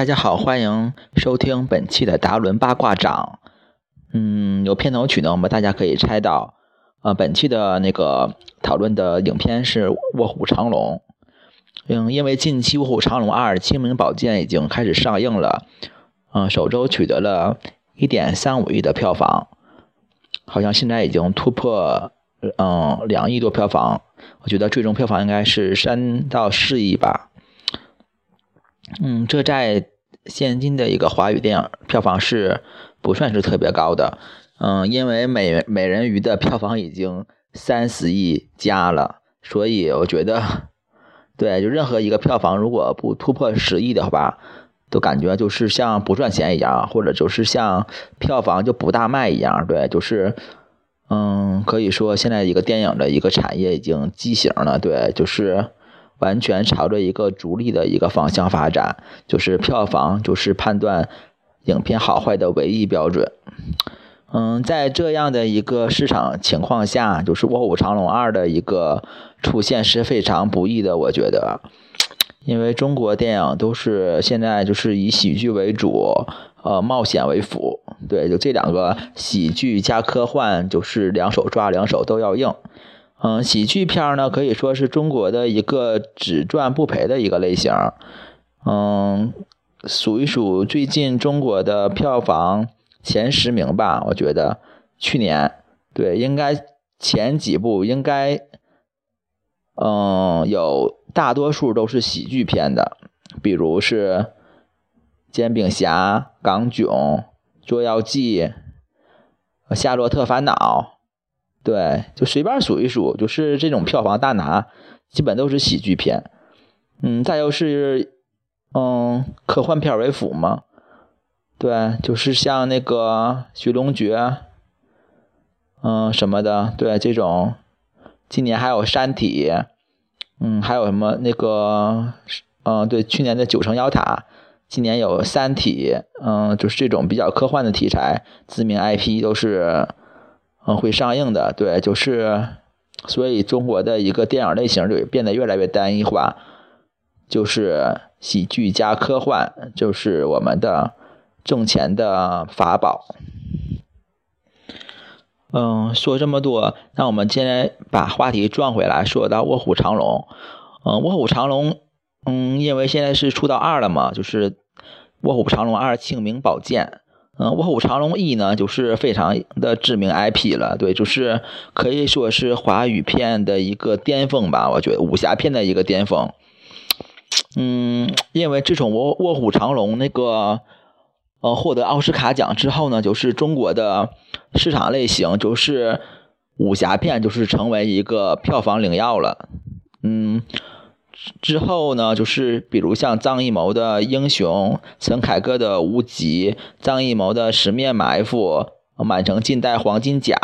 大家好，欢迎收听本期的达伦八卦掌。嗯，有片头曲呢，我们大家可以猜到，呃，本期的那个讨论的影片是《卧虎藏龙》。嗯，因为近期《卧虎藏龙二：清明宝剑》已经开始上映了，嗯，首周取得了一点三五亿的票房，好像现在已经突破，嗯，两亿多票房。我觉得最终票房应该是三到四亿吧。嗯，这在现今的一个华语电影票房是不算是特别高的。嗯，因为美美人鱼的票房已经三十亿加了，所以我觉得，对，就任何一个票房如果不突破十亿的话，都感觉就是像不赚钱一样，或者就是像票房就不大卖一样。对，就是，嗯，可以说现在一个电影的一个产业已经畸形了。对，就是。完全朝着一个逐利的一个方向发展，就是票房就是判断影片好坏的唯一标准。嗯，在这样的一个市场情况下，就是《卧虎藏龙二》的一个出现是非常不易的，我觉得，因为中国电影都是现在就是以喜剧为主，呃，冒险为辅，对，就这两个喜剧加科幻，就是两手抓，两手都要硬。嗯，喜剧片呢，可以说是中国的一个只赚不赔的一个类型。嗯，数一数最近中国的票房前十名吧，我觉得去年对应该前几部应该，嗯，有大多数都是喜剧片的，比如是《煎饼侠》《港囧》《捉妖记》《夏洛特烦恼》。对，就随便数一数，就是这种票房大拿，基本都是喜剧片。嗯，再就是，嗯，科幻片为辅嘛。对，就是像那个《寻龙诀》，嗯，什么的。对，这种，今年还有《山体》，嗯，还有什么那个，嗯，对，去年的《九层妖塔》，今年有《三体》，嗯，就是这种比较科幻的题材，知名 IP 都是。嗯，会上映的，对，就是，所以中国的一个电影类型就变得越来越单一化，就是喜剧加科幻，就是我们的挣钱的法宝。嗯，说这么多，那我们今天把话题转回来，说到《卧虎藏龙》。嗯，《卧虎藏龙》，嗯，因为现在是出到二了嘛，就是《卧虎藏龙二：清明宝剑》。嗯，《卧虎藏龙一》呢，就是非常的知名 IP 了，对，就是可以说是华语片的一个巅峰吧，我觉得武侠片的一个巅峰。嗯，因为自从《卧卧虎藏龙》那个呃获得奥斯卡奖之后呢，就是中国的市场类型就是武侠片，就是成为一个票房灵药了。嗯。之后呢，就是比如像张艺谋的《英雄》，陈凯歌的《无极》，张艺谋的《十面埋伏》，《满城尽带黄金甲》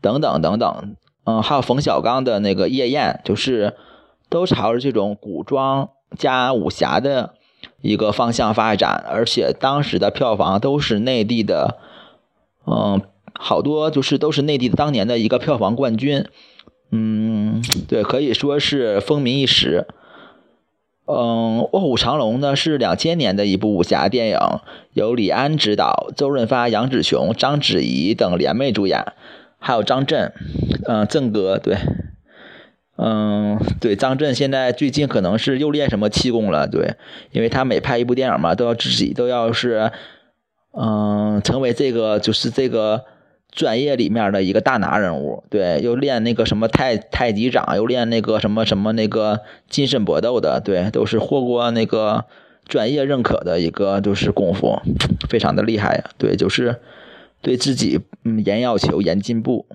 等等等等，嗯，还有冯小刚的那个《夜宴》，就是都朝着这种古装加武侠的一个方向发展，而且当时的票房都是内地的，嗯，好多就是都是内地当年的一个票房冠军。嗯，对，可以说是风靡一时。嗯，《卧虎藏龙》呢是两千年的一部武侠电影，由李安执导，周润发、杨紫琼、章子怡等联袂主演，还有张震，嗯，震哥，对，嗯，对，张震现在最近可能是又练什么气功了，对，因为他每拍一部电影嘛，都要自己都要是，嗯，成为这个就是这个。专业里面的一个大拿人物，对，又练那个什么太太极掌，又练那个什么什么那个近身搏斗的，对，都是获过那个专业认可的一个就是功夫，非常的厉害呀，对，就是对自己嗯严要求严进步，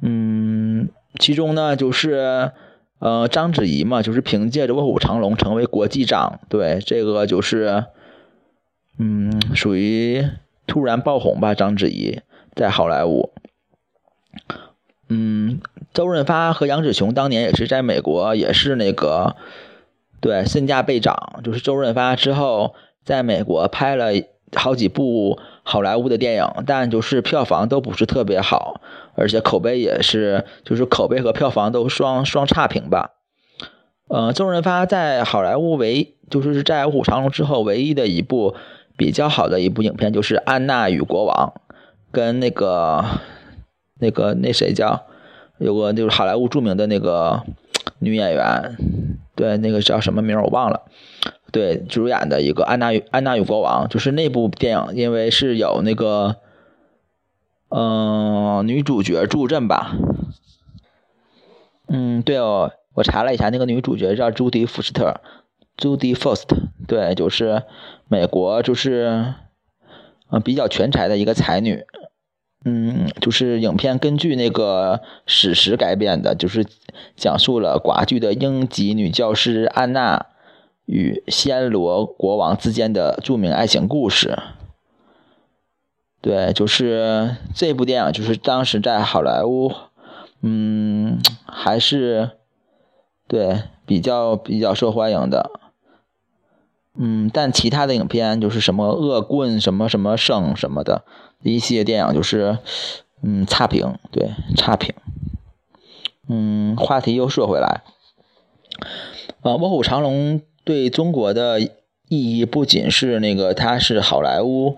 嗯，其中呢就是呃章子怡嘛，就是凭借着《卧虎藏龙》成为国际掌，对，这个就是嗯属于。突然爆红吧，章子怡在好莱坞。嗯，周润发和杨紫琼当年也是在美国，也是那个对身价倍涨。就是周润发之后在美国拍了好几部好莱坞的电影，但就是票房都不是特别好，而且口碑也是就是口碑和票房都双双差评吧。呃，周润发在好莱坞唯就是在《卧虎藏龙》之后唯一的一部比较好的一部影片，就是《安娜与国王》，跟那个那个那谁叫有个就是好莱坞著名的那个女演员，对，那个叫什么名我忘了，对，主演的一个《安娜与安娜与国王》，就是那部电影，因为是有那个嗯女主角助阵吧，嗯，对哦。我查了一下，那个女主角叫朱迪·福斯特，Judy First，，对，就是美国，就是嗯比较全才的一个才女，嗯，就是影片根据那个史实改编的，就是讲述了寡居的英籍女教师安娜与暹罗国王之间的著名爱情故事。对，就是这部电影，就是当时在好莱坞，嗯，还是。对，比较比较受欢迎的，嗯，但其他的影片就是什么恶棍什么什么圣什么的一系列电影就是，嗯，差评，对，差评。嗯，话题又说回来，呃，《卧虎藏龙》对中国的意义不仅是那个它是好莱坞，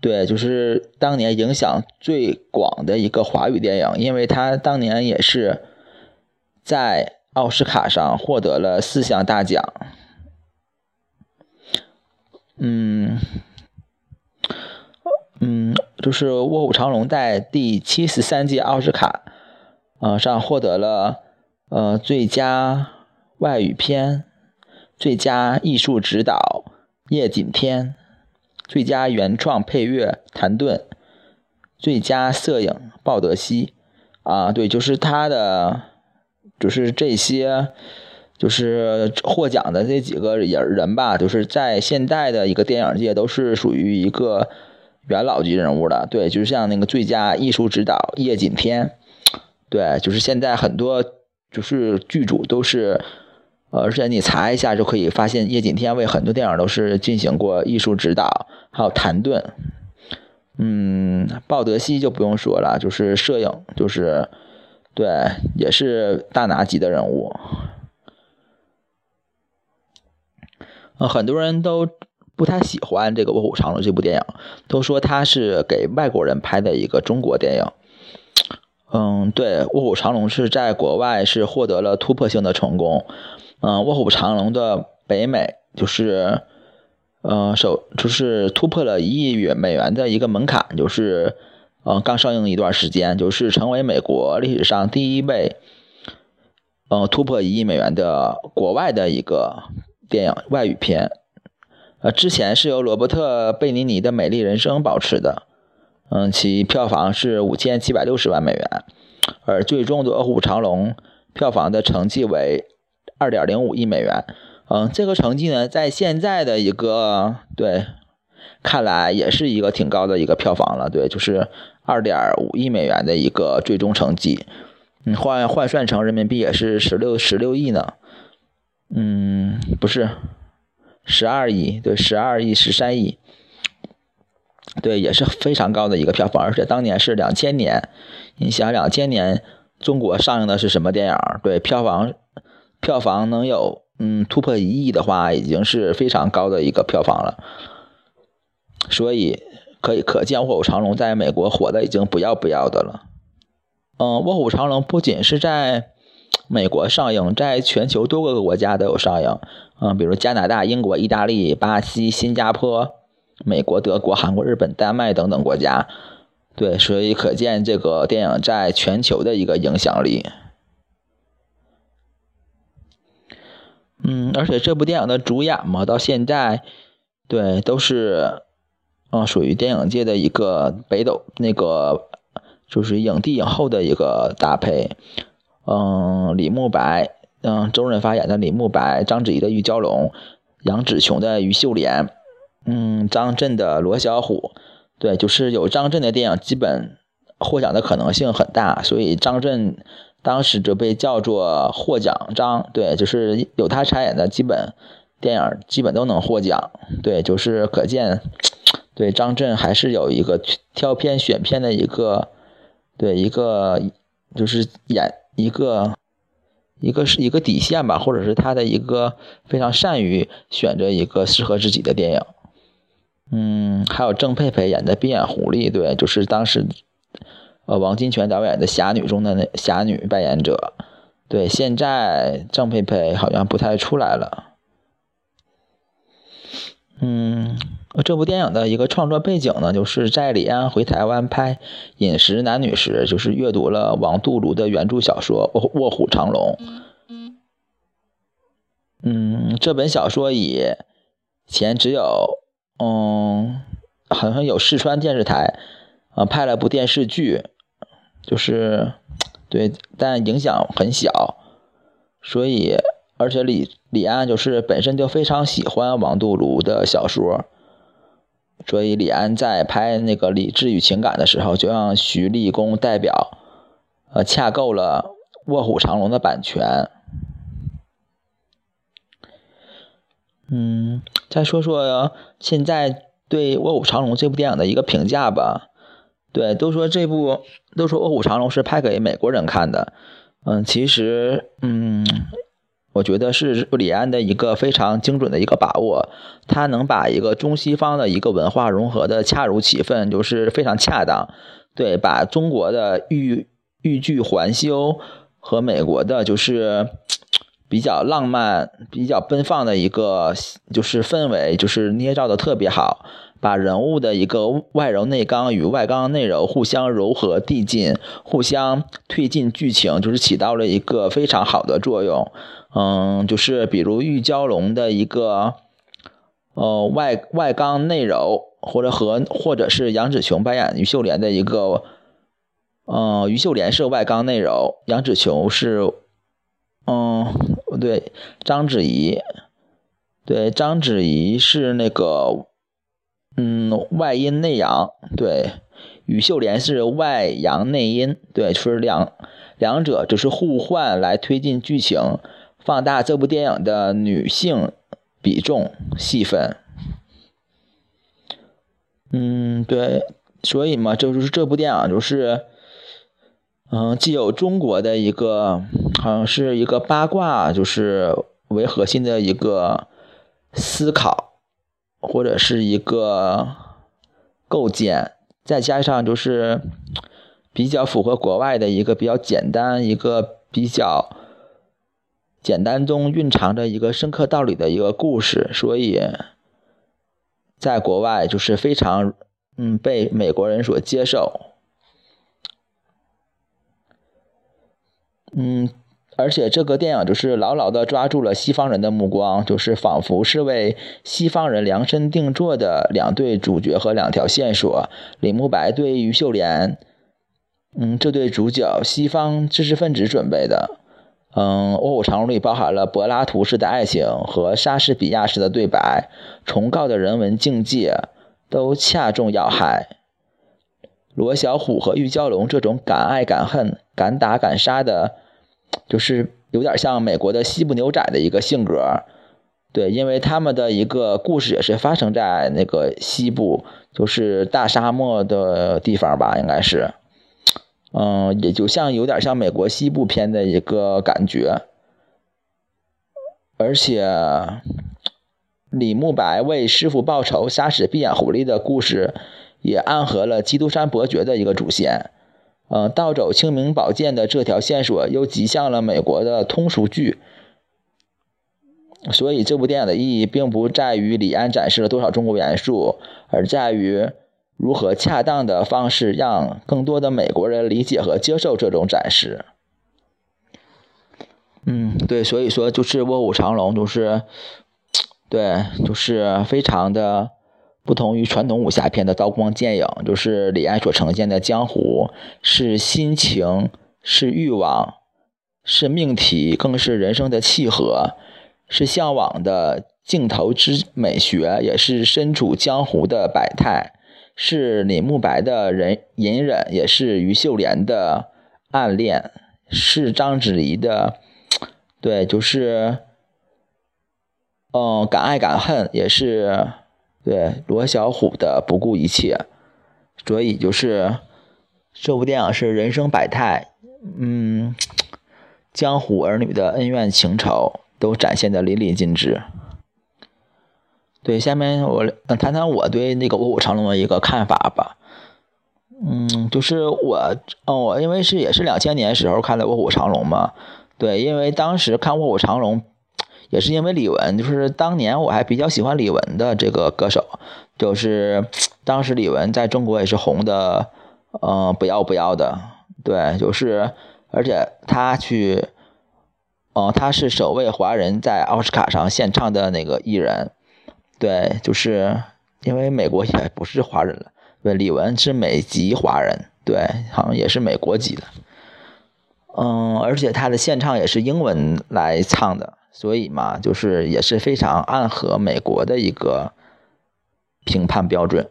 对，就是当年影响最广的一个华语电影，因为它当年也是在。奥斯卡上获得了四项大奖，嗯，嗯，就是《卧虎藏龙》在第七十三届奥斯卡，呃上获得了呃最佳外语片、最佳艺术指导叶锦添、最佳原创配乐谭盾、最佳摄影鲍德西，啊，对，就是他的。就是这些，就是获奖的这几个人人吧，就是在现代的一个电影界都是属于一个元老级人物的。对，就是像那个最佳艺术指导叶锦添，对，就是现在很多就是剧组都是，而且你查一下就可以发现叶锦添为很多电影都是进行过艺术指导，还有谭盾，嗯，鲍德西就不用说了，就是摄影，就是。对，也是大拿级的人物。呃，很多人都不太喜欢这个《卧虎藏龙》这部电影，都说它是给外国人拍的一个中国电影。嗯，对，《卧虎藏龙》是在国外是获得了突破性的成功。嗯，《卧虎藏龙》的北美就是，呃，首就是突破了一亿美元的一个门槛，就是。嗯，刚上映一段时间，就是成为美国历史上第一位，嗯，突破一亿美元的国外的一个电影外语片。呃，之前是由罗伯特·贝尼尼的《美丽人生》保持的，嗯，其票房是五千七百六十万美元，而最终的《卧虎藏龙》票房的成绩为二点零五亿美元。嗯，这个成绩呢，在现在的一个对。看来也是一个挺高的一个票房了，对，就是二点五亿美元的一个最终成绩，嗯，换换算成人民币也是十六十六亿呢，嗯，不是，十二亿，对，十二亿十三亿，对，也是非常高的一个票房，而且当年是两千年，你想两千年中国上映的是什么电影？对，票房票房能有嗯突破一亿的话，已经是非常高的一个票房了。所以可以可见，《卧虎藏龙》在美国火的已经不要不要的了。嗯，《卧虎藏龙》不仅是在美国上映，在全球多个国家都有上映。嗯，比如加拿大、英国、意大利、巴西、新加坡、美国、德国、韩国、日本、丹麦等等国家。对，所以可见这个电影在全球的一个影响力。嗯，而且这部电影的主演嘛，到现在对都是。嗯，属于电影界的一个北斗，那个就是影帝影后的一个搭配。嗯，李慕白，嗯，周润发演的李慕白，章子怡的玉娇龙，杨紫琼的于秀莲，嗯，张震的罗小虎。对，就是有张震的电影，基本获奖的可能性很大，所以张震当时就被叫做获奖张。对，就是有他参演的基本电影，基本都能获奖。对，就是可见。对张震还是有一个挑片选片的一个，对一个就是演一个一个是一个底线吧，或者是他的一个非常善于选择一个适合自己的电影。嗯，还有郑佩佩演的《闭眼狐狸》，对，就是当时呃王金泉导演的《侠女》中的那侠女扮演者。对，现在郑佩佩好像不太出来了。嗯，这部电影的一个创作背景呢，就是在李安回台湾拍《饮食男女》时，就是阅读了王杜庐的原著小说《卧卧虎藏龙》。嗯，这本小说以前只有嗯，好像有四川电视台啊拍了部电视剧，就是。对，但影响很小，所以而且李李安就是本身就非常喜欢王杜庐的小说，所以李安在拍那个《理智与情感》的时候，就让徐立功代表，呃，洽购了《卧虎藏龙》的版权。嗯，再说说现在对《卧虎藏龙》这部电影的一个评价吧。对，都说这部都说《卧虎藏龙》是拍给美国人看的，嗯，其实，嗯，我觉得是李安的一个非常精准的一个把握，他能把一个中西方的一个文化融合的恰如其分，就是非常恰当。对，把中国的欲欲拒还休和美国的就是比较浪漫、比较奔放的一个就是氛围，就是捏造的特别好。把人物的一个外柔内刚与外刚内柔互相柔和递进，互相推进剧情，就是起到了一个非常好的作用。嗯，就是比如玉娇龙的一个呃外外刚内柔，或者和或者是杨紫琼扮演于秀莲的一个，嗯，于秀莲是外刚内柔，杨紫琼是嗯对章子怡，对章子怡是那个。嗯，外阴内阳，对，于秀莲是外阳内阴，对，就是两两者就是互换来推进剧情，放大这部电影的女性比重戏份。嗯，对，所以嘛，这就是这部电影就是，嗯，既有中国的一个好像是一个八卦，就是为核心的一个思考。或者是一个构建，再加上就是比较符合国外的一个比较简单、一个比较简单中蕴藏着一个深刻道理的一个故事，所以在国外就是非常嗯被美国人所接受，嗯。而且这个电影就是牢牢地抓住了西方人的目光，就是仿佛是为西方人量身定做的两对主角和两条线索。李慕白对于秀莲，嗯，这对主角，西方知识分子准备的，嗯，《卧虎藏龙》里包含了柏拉图式的爱情和莎士比亚式的对白，崇高的人文境界都恰中要害。罗小虎和玉娇龙这种敢爱敢恨、敢打敢杀的。就是有点像美国的西部牛仔的一个性格，对，因为他们的一个故事也是发生在那个西部，就是大沙漠的地方吧，应该是，嗯，也就像有点像美国西部片的一个感觉，而且李慕白为师傅报仇杀死闭眼狐狸的故事，也暗合了基督山伯爵的一个主线。嗯，盗走清明宝剑的这条线索又极像了美国的通俗剧，所以这部电影的意义并不在于李安展示了多少中国元素，而在于如何恰当的方式让更多的美国人理解和接受这种展示。嗯，对，所以说就是《卧虎藏龙》，就是，对，就是非常的。不同于传统武侠片的刀光剑影，就是李安所呈现的江湖是心情，是欲望，是命题，更是人生的契合，是向往的镜头之美学，也是身处江湖的百态，是李慕白的人隐忍，也是于秀莲的暗恋，是章子怡的，对，就是，嗯，敢爱敢恨，也是。对罗小虎的不顾一切，所以就是这部电影是人生百态，嗯，江湖儿女的恩怨情仇都展现的淋漓尽致。对，下面我谈谈我对那个《卧虎藏龙》的一个看法吧。嗯，就是我，哦，我因为是也是两千年时候看的《卧虎藏龙》嘛。对，因为当时看《卧虎藏龙》，也是因为李玟，就是当年我还比较喜欢李玟的这个歌手，就是当时李玟在中国也是红的，嗯，不要不要的。对，就是而且他去，哦，他是首位华人在奥斯卡上献唱的那个艺人。对，就是因为美国也不是华人了。对，李玟是美籍华人，对，好像也是美国籍的。嗯，而且他的现唱也是英文来唱的，所以嘛，就是也是非常暗合美国的一个评判标准。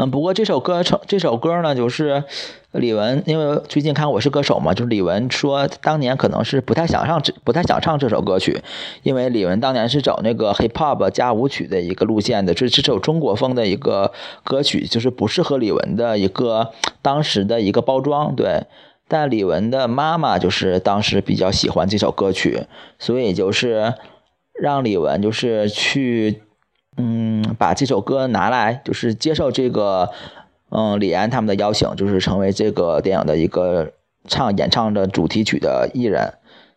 嗯，不过这首歌唱这首歌呢，就是李玟，因为最近看《我是歌手》嘛，就是李玟说当年可能是不太想唱这不太想唱这首歌曲，因为李玟当年是走那个 hip hop 加舞曲的一个路线的，这这首中国风的一个歌曲，就是不适合李玟的一个当时的一个包装，对。但李玟的妈妈就是当时比较喜欢这首歌曲，所以就是让李玟就是去。嗯，把这首歌拿来，就是接受这个，嗯，李安他们的邀请，就是成为这个电影的一个唱演唱的主题曲的艺人，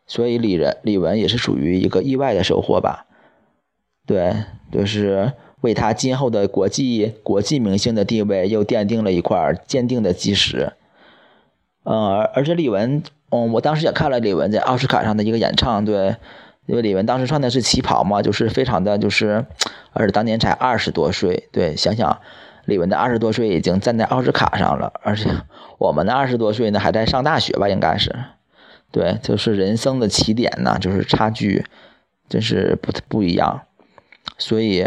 所以李人李玟也是属于一个意外的收获吧。对，就是为他今后的国际国际明星的地位又奠定了一块坚定的基石。嗯，而且李玟，嗯，我当时也看了李玟在奥斯卡上的一个演唱，对。因为李玟当时穿的是旗袍嘛，就是非常的就是，而且当年才二十多岁，对，想想李玟的二十多岁已经站在奥斯卡上了，而且我们的二十多岁呢还在上大学吧，应该是，对，就是人生的起点呢，就是差距，真是不不一样，所以，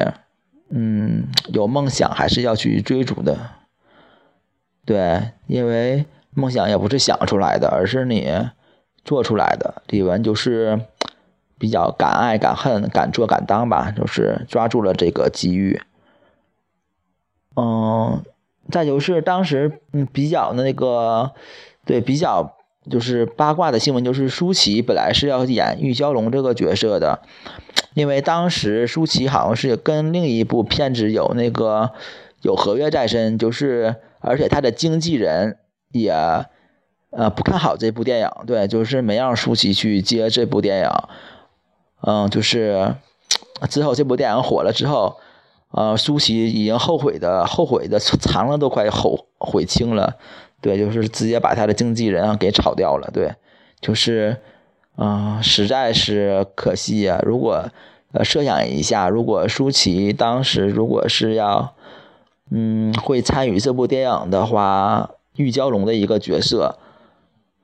嗯，有梦想还是要去追逐的，对，因为梦想也不是想出来的，而是你做出来的，李玟就是。比较敢爱敢恨敢做敢当吧，就是抓住了这个机遇。嗯，再就是当时嗯比较那个，对比较就是八卦的新闻，就是舒淇本来是要演玉娇龙这个角色的，因为当时舒淇好像是跟另一部片子有那个有合约在身，就是而且他的经纪人也呃不看好这部电影，对，就是没让舒淇去接这部电影。嗯，就是之后这部电影火了之后，呃，舒淇已经后悔的后悔的肠子都快后悔青了，对，就是直接把他的经纪人给炒掉了，对，就是，嗯，实在是可惜呀。如果呃设想一下，如果舒淇当时如果是要，嗯，会参与这部电影的话，玉娇龙的一个角色，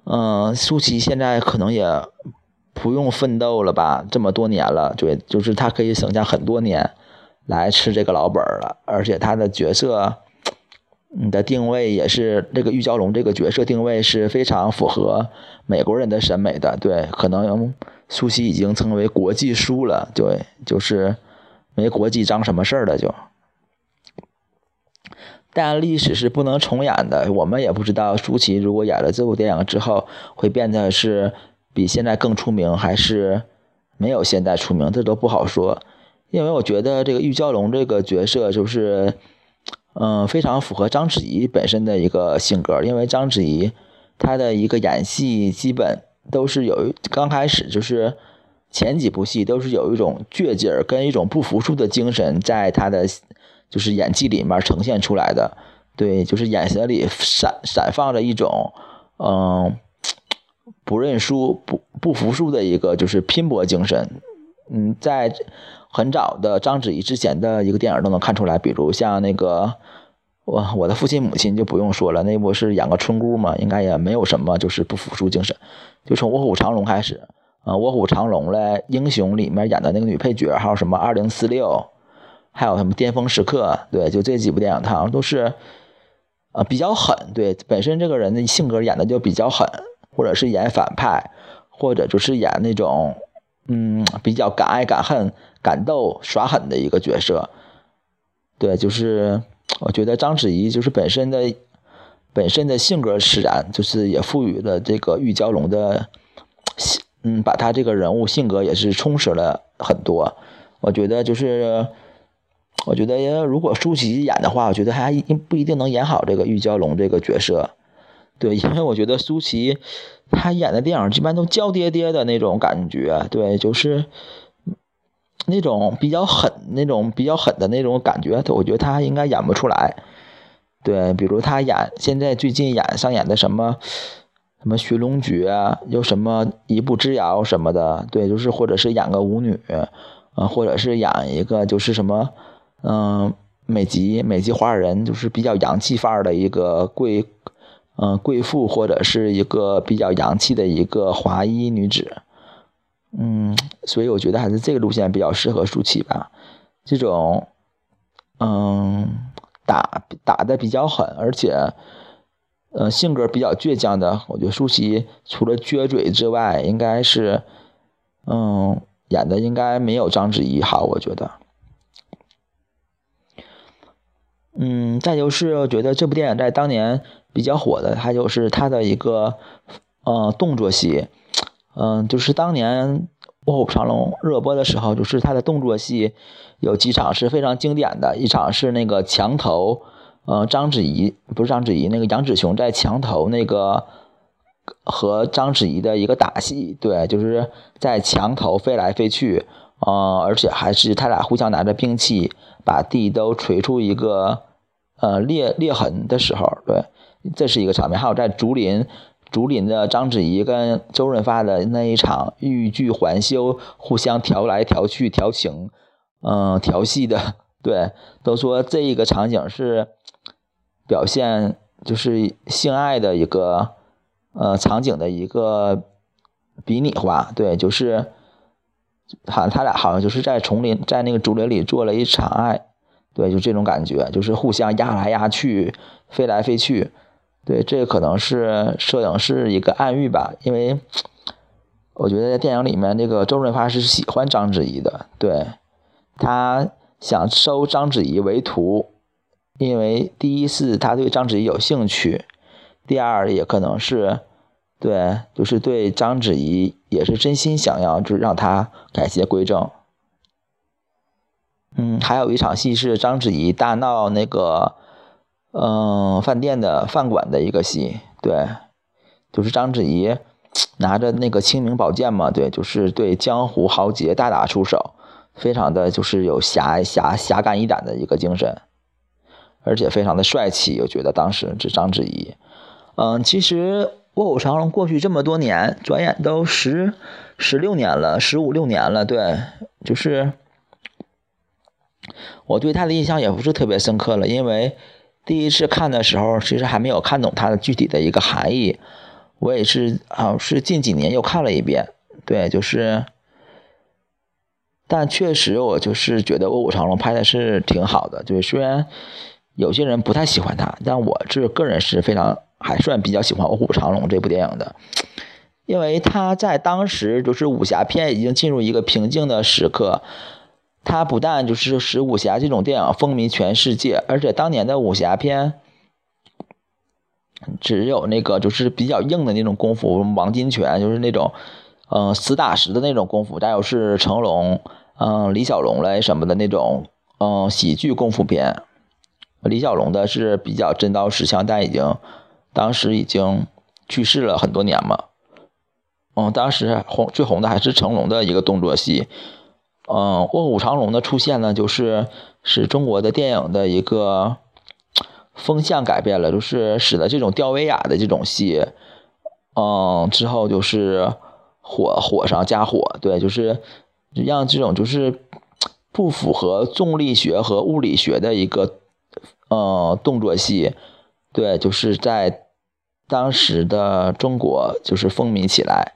嗯，舒淇现在可能也。不用奋斗了吧？这么多年了，对，就是他可以省下很多年来吃这个老本了。而且他的角色，你的定位也是这个玉娇龙这个角色定位是非常符合美国人的审美的。对，可能苏西已经成为国际书了，对，就是没国际脏什么事儿了就。但历史是不能重演的，我们也不知道舒淇如果演了这部电影之后会变得是。比现在更出名还是没有现在出名，这都不好说。因为我觉得这个玉娇龙这个角色就是，嗯，非常符合章子怡本身的一个性格。因为章子怡她的一个演戏基本都是有刚开始就是前几部戏都是有一种倔劲儿跟一种不服输的精神在她的就是演技里面呈现出来的。对，就是眼神里闪闪放着一种嗯。不认输、不不服输的一个就是拼搏精神。嗯，在很早的章子怡之前的一个电影都能看出来，比如像那个我我的父亲母亲就不用说了，那部是演个村姑嘛，应该也没有什么就是不服输精神。就从《卧虎藏龙》开始，啊，《卧虎藏龙》嘞，英雄里面演的那个女配角，还有什么二零四六，还有什么巅峰时刻，对，就这几部电影，他好像都是啊比较狠，对，本身这个人的性格演的就比较狠。或者是演反派，或者就是演那种，嗯，比较敢爱敢恨、敢斗耍狠的一个角色。对，就是我觉得章子怡就是本身的本身的性格使然，就是也赋予了这个玉娇龙的，嗯，把他这个人物性格也是充实了很多。我觉得就是，我觉得如果舒淇演的话，我觉得还不一定能演好这个玉娇龙这个角色。对，因为我觉得舒淇她演的电影儿一般都娇嗲嗲的那种感觉，对，就是那种比较狠、那种比较狠的那种感觉，我觉得她应该演不出来。对，比如她演现在最近演上演的什么什么《寻龙诀》，又什么《一步之遥》什么的，对，就是或者是演个舞女，啊，或者是演一个就是什么，嗯，美籍美籍华人，就是比较洋气范儿的一个贵。嗯，贵妇或者是一个比较洋气的一个华裔女子，嗯，所以我觉得还是这个路线比较适合舒淇吧。这种，嗯，打打的比较狠，而且，呃，性格比较倔强的，我觉得舒淇除了撅嘴之外，应该是，嗯，演的应该没有章子怡好，我觉得。嗯，再就是觉得这部电影在当年。比较火的，还就是他的一个，呃，动作戏，嗯，就是当年《卧虎藏龙》热播的时候，就是他的动作戏有几场是非常经典的，一场是那个墙头，呃，章子怡不是章子怡，那个杨紫琼在墙头那个和章子怡的一个打戏，对，就是在墙头飞来飞去，呃，而且还是他俩互相拿着兵器，把地都锤出一个呃裂裂痕的时候，对。这是一个场面，还有在竹林，竹林的章子怡跟周润发的那一场欲拒还休，互相调来调去调情，嗯，调戏的，对，都说这一个场景是表现就是性爱的一个呃场景的一个比拟化，对，就是好像他俩好像就是在丛林，在那个竹林里做了一场爱，对，就这种感觉，就是互相压来压去，飞来飞去。对，这可能是摄影师一个暗喻吧，因为我觉得在电影里面，那个周润发是喜欢章子怡的，对他想收章子怡为徒，因为第一是他对章子怡有兴趣，第二也可能是对，就是对章子怡也是真心想要，就是让他改邪归正。嗯，还有一场戏是章子怡大闹那个。嗯，饭店的饭馆的一个戏，对，就是章子怡拿着那个清明宝剑嘛，对，就是对江湖豪杰大打出手，非常的就是有侠侠侠肝义胆的一个精神，而且非常的帅气，我觉得当时这章子怡，嗯，其实《卧虎藏龙》过去这么多年，转眼都十十六年了，十五六年了，对，就是我对他的印象也不是特别深刻了，因为。第一次看的时候，其实还没有看懂它的具体的一个含义。我也是啊，是近几年又看了一遍。对，就是，但确实我就是觉得《卧虎藏龙》拍的是挺好的。就虽然有些人不太喜欢他，但我这个人是非常还算比较喜欢《卧虎藏龙》这部电影的，因为他在当时就是武侠片已经进入一个瓶颈的时刻。它不但就是使武侠这种电影风靡全世界，而且当年的武侠片只有那个就是比较硬的那种功夫，王金泉就是那种，嗯，实打实的那种功夫，再有是成龙，嗯，李小龙嘞什么的那种，嗯，喜剧功夫片。李小龙的是比较真刀实枪，但已经当时已经去世了很多年嘛。嗯，当时红最红的还是成龙的一个动作戏。嗯，卧虎藏龙的出现呢，就是使中国的电影的一个风向改变了，就是使得这种吊威亚的这种戏，嗯，之后就是火火上加火，对，就是让这种就是不符合重力学和物理学的一个呃动作戏，对，就是在当时的中国就是风靡起来。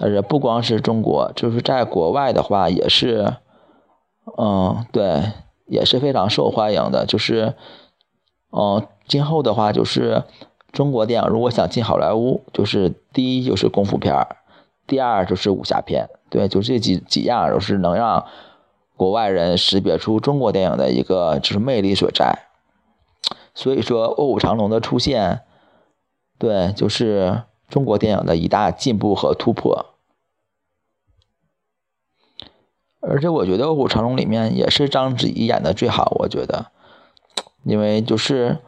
而且不光是中国，就是在国外的话也是，嗯，对，也是非常受欢迎的。就是，嗯，今后的话就是中国电影如果想进好莱坞，就是第一就是功夫片儿，第二就是武侠片，对，就这几几样都是能让国外人识别出中国电影的一个就是魅力所在。所以说卧虎藏龙的出现，对，就是中国电影的一大进步和突破。而且我觉得《卧虎藏龙》里面也是章子怡演的最好，我觉得，因为就是，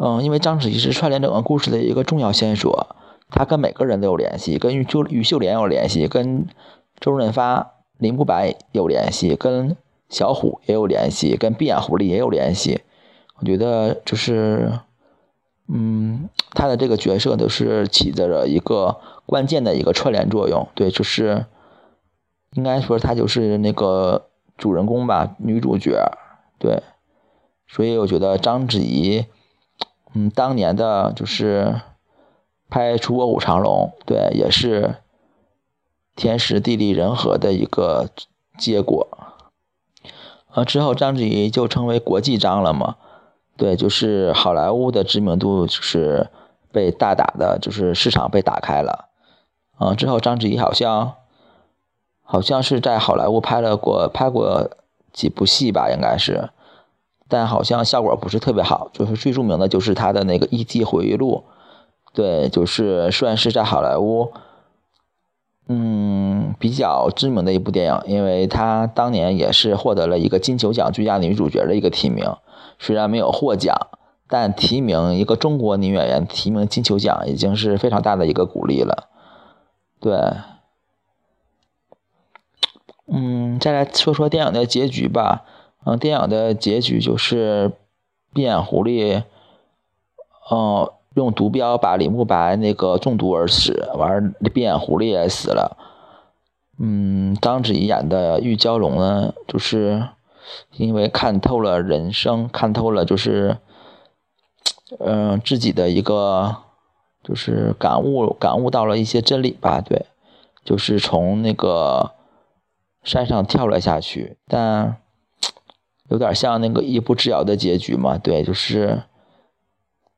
嗯，因为章子怡是串联整个故事的一个重要线索，她跟每个人都有联系，跟于秀于秀莲有联系，跟周润发、林不白有联系，跟小虎也有联系，跟闭眼狐狸也有联系。我觉得就是，嗯，他的这个角色都是起着一个关键的一个串联作用，对，就是。应该说她就是那个主人公吧，女主角，对，所以我觉得章子怡，嗯，当年的就是拍出《卧虎藏龙》，对，也是天时地利人和的一个结果。呃，之后章子怡就成为国际章了嘛，对，就是好莱坞的知名度就是被大打的，就是市场被打开了。嗯，之后章子怡好像。好像是在好莱坞拍了过拍过几部戏吧，应该是，但好像效果不是特别好。就是最著名的就是他的那个《艺伎回忆录》，对，就是算是在好莱坞，嗯，比较知名的一部电影，因为她当年也是获得了一个金球奖最佳女主角的一个提名，虽然没有获奖，但提名一个中国女演员提名金球奖已经是非常大的一个鼓励了，对。嗯，再来说说电影的结局吧。嗯，电影的结局就是闭眼狐狸，嗯，用毒镖把李慕白那个中毒而死，完闭眼狐狸也死了。嗯，章子怡演的玉娇龙呢，就是因为看透了人生，看透了就是，嗯，自己的一个就是感悟，感悟到了一些真理吧。对，就是从那个。山上跳了下去，但有点像那个一步之遥的结局嘛？对，就是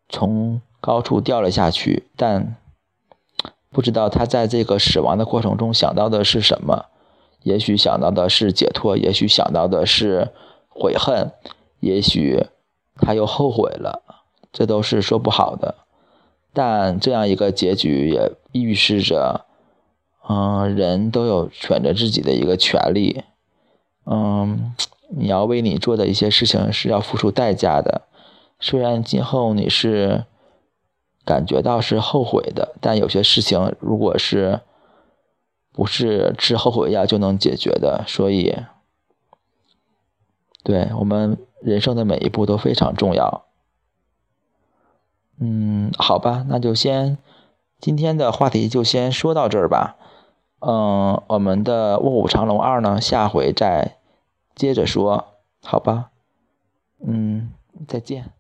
从高处掉了下去，但不知道他在这个死亡的过程中想到的是什么？也许想到的是解脱，也许想到的是悔恨，也许他又后悔了，这都是说不好的。但这样一个结局也预示着。嗯，人都有选择自己的一个权利。嗯，你要为你做的一些事情是要付出代价的。虽然今后你是感觉到是后悔的，但有些事情如果是不是吃后悔药就能解决的，所以，对我们人生的每一步都非常重要。嗯，好吧，那就先今天的话题就先说到这儿吧。嗯，我们的《卧虎藏龙二》呢，下回再接着说，好吧？嗯，再见。